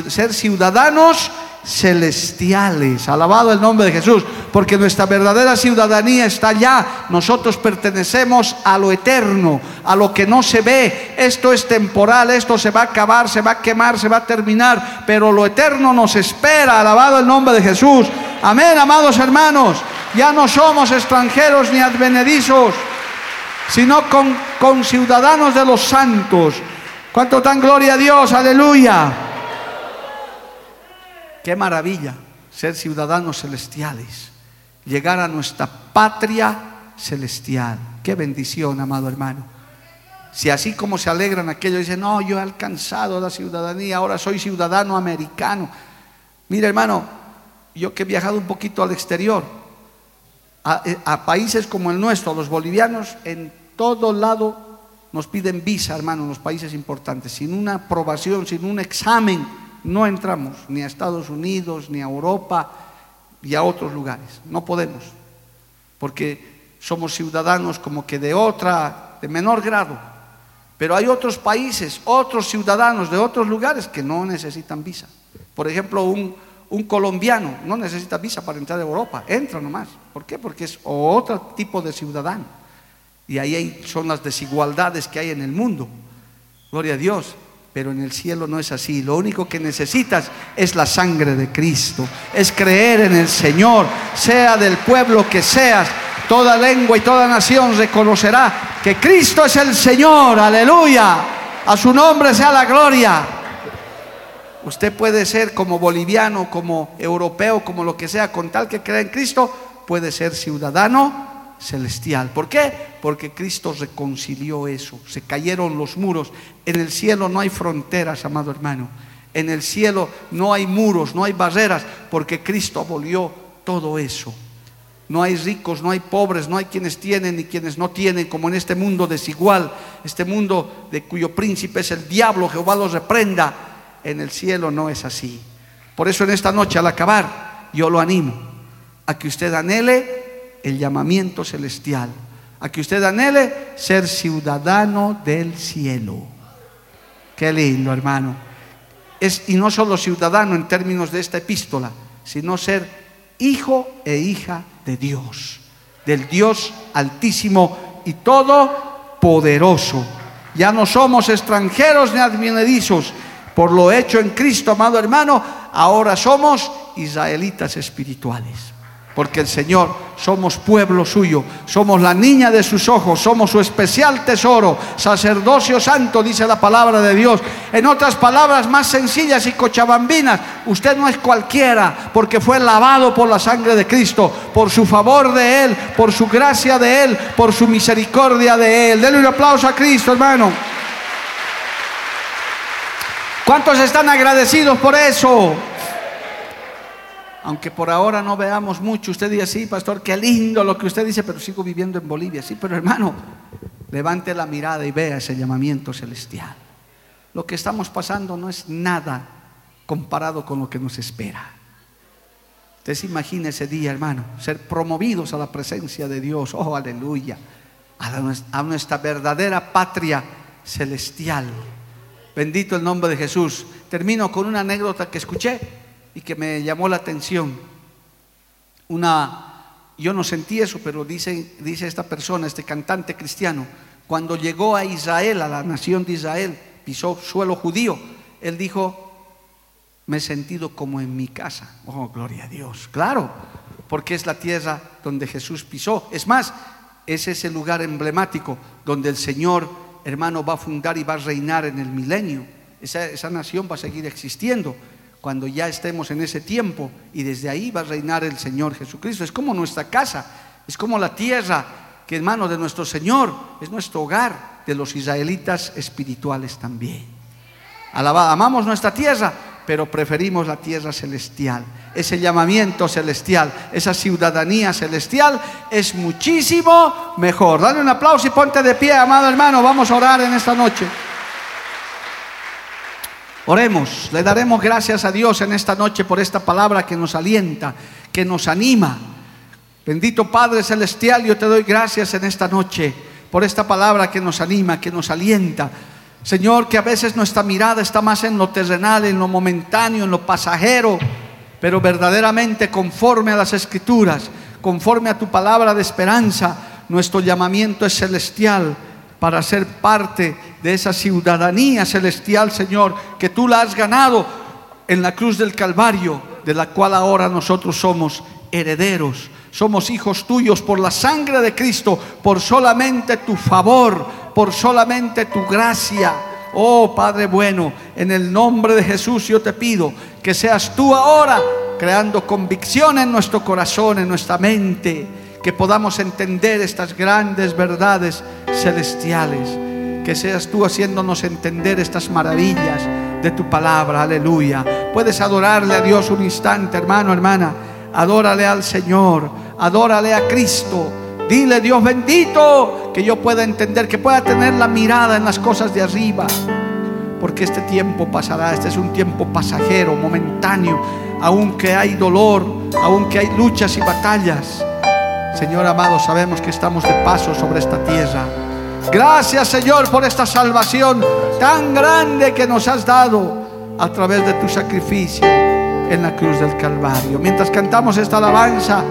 ser ciudadanos celestiales. Alabado el nombre de Jesús, porque nuestra verdadera ciudadanía está allá. Nosotros pertenecemos a lo eterno, a lo que no se ve. Esto es temporal, esto se va a acabar, se va a quemar, se va a terminar, pero lo eterno nos espera. Alabado el nombre de Jesús. Amén, amados hermanos. Ya no somos extranjeros ni advenedizos sino con, ciudadanos de los santos. ¿Cuánto dan gloria a Dios? Aleluya. Qué maravilla ser ciudadanos celestiales, llegar a nuestra patria celestial. Qué bendición, amado hermano. Si así como se alegran aquellos, dicen, no, yo he alcanzado la ciudadanía, ahora soy ciudadano americano. Mira, hermano, yo que he viajado un poquito al exterior, a, a países como el nuestro, los bolivianos, en todo lado nos piden visa, hermano, en los países importantes. Sin una aprobación, sin un examen, no entramos ni a Estados Unidos, ni a Europa, ni a otros lugares. No podemos, porque somos ciudadanos como que de otra, de menor grado. Pero hay otros países, otros ciudadanos de otros lugares que no necesitan visa. Por ejemplo, un colombiano no necesita visa para entrar a Europa, entra nomás. ¿Por qué? Porque es otro tipo de ciudadano. Y ahí son las desigualdades que hay en el mundo. Gloria a Dios. Pero en el cielo no es así. Lo único que necesitas es la sangre de Cristo. Es creer en el Señor. Sea del pueblo que seas. Toda lengua y toda nación reconocerá que Cristo es el Señor. Aleluya. A su nombre sea la gloria. Usted puede ser como boliviano, como europeo, como lo que sea, con tal que crea en Cristo, puede ser ciudadano celestial. ¿Por qué? Porque Cristo reconcilió eso. Se cayeron los muros. En el cielo no hay fronteras, amado hermano. En el cielo no hay muros, no hay barreras, porque Cristo abolió todo eso. No hay ricos, no hay pobres, no hay quienes tienen ni quienes no tienen, como en este mundo desigual, este mundo de cuyo príncipe es el diablo, Jehová los reprenda. En el cielo no es así. Por eso en esta noche al acabar, yo lo animo a que usted anhele el llamamiento celestial, a que usted anhele ser ciudadano del cielo. Qué lindo, hermano. Es, y no solo ciudadano en términos de esta epístola, sino ser hijo e hija de Dios, del Dios altísimo y todopoderoso. Ya no somos extranjeros ni advenedizos. Por lo hecho en Cristo, amado hermano, ahora somos israelitas espirituales porque el Señor somos pueblo suyo, somos la niña de sus ojos, somos su especial tesoro, sacerdocio santo, dice la palabra de Dios. En otras palabras más sencillas y cochabambinas, usted no es cualquiera, porque fue lavado por la sangre de Cristo, por su favor de Él, por su gracia de Él, por su misericordia de Él. Denle un aplauso a Cristo, hermano. ¿Cuántos están agradecidos por eso? Aunque por ahora no veamos mucho, usted dice, sí, pastor, qué lindo lo que usted dice, pero sigo viviendo en Bolivia. Sí, pero hermano, levante la mirada y vea ese llamamiento celestial. Lo que estamos pasando no es nada comparado con lo que nos espera. Usted se imagina ese día, hermano, ser promovidos a la presencia de Dios, oh, aleluya, a nuestra verdadera patria celestial. Bendito el nombre de Jesús. Termino con una anécdota que escuché y que me llamó la atención. Una, yo no sentí eso, pero dice, dice esta persona, este cantante cristiano, cuando llegó a Israel, a la nación de Israel, pisó suelo judío, él dijo, me he sentido como en mi casa. Oh, gloria a Dios. Claro, porque es la tierra donde Jesús pisó. Es más, es ese lugar emblemático donde el Señor, hermano, va a fundar y va a reinar en el milenio. Esa, esa nación va a seguir existiendo cuando ya estemos en ese tiempo y desde ahí va a reinar el Señor Jesucristo. Es como nuestra casa, es como la tierra que en manos de nuestro Señor es nuestro hogar de los israelitas espirituales también. amamos nuestra tierra, pero preferimos la tierra celestial. Ese llamamiento celestial, esa ciudadanía celestial es muchísimo mejor. Dale un aplauso y ponte de pie, amado hermano. Vamos a orar en esta noche. Oremos, le daremos gracias a Dios en esta noche por esta palabra que nos alienta, que nos anima. Bendito Padre Celestial, yo te doy gracias en esta noche por esta palabra que nos anima, que nos alienta. Señor, que a veces nuestra mirada está más en lo terrenal, en lo momentáneo, en lo pasajero, pero verdaderamente conforme a las escrituras, conforme a tu palabra de esperanza, nuestro llamamiento es celestial para ser parte de esa ciudadanía celestial, Señor, que tú la has ganado en la cruz del Calvario, de la cual ahora nosotros somos herederos. Somos hijos tuyos por la sangre de Cristo, por solamente tu favor, por solamente tu gracia. Oh Padre bueno, en el nombre de Jesús yo te pido que seas tú ahora creando convicción en nuestro corazón, en nuestra mente que podamos entender estas grandes verdades celestiales, que seas tú haciéndonos entender estas maravillas de tu palabra, aleluya. Puedes adorarle a Dios un instante, hermano, hermana, adórale al Señor, adórale a Cristo. Dile, Dios bendito, que yo pueda entender, que pueda tener la mirada en las cosas de arriba. Porque este tiempo pasará, este es un tiempo pasajero, momentáneo, aunque hay dolor, aunque hay luchas y batallas. Señor amado, sabemos que estamos de paso sobre esta tierra. Gracias Señor por esta salvación tan grande que nos has dado a través de tu sacrificio en la cruz del Calvario. Mientras cantamos esta alabanza,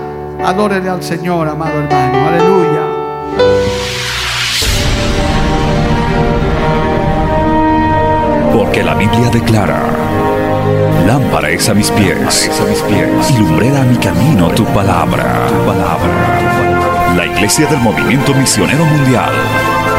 adórele al Señor, amado hermano. Aleluya. Porque la Biblia declara, lámpara es a mis pies, a mis pies y lumbrera a mi camino tu palabra, tu palabra la Iglesia del Movimiento Misionero Mundial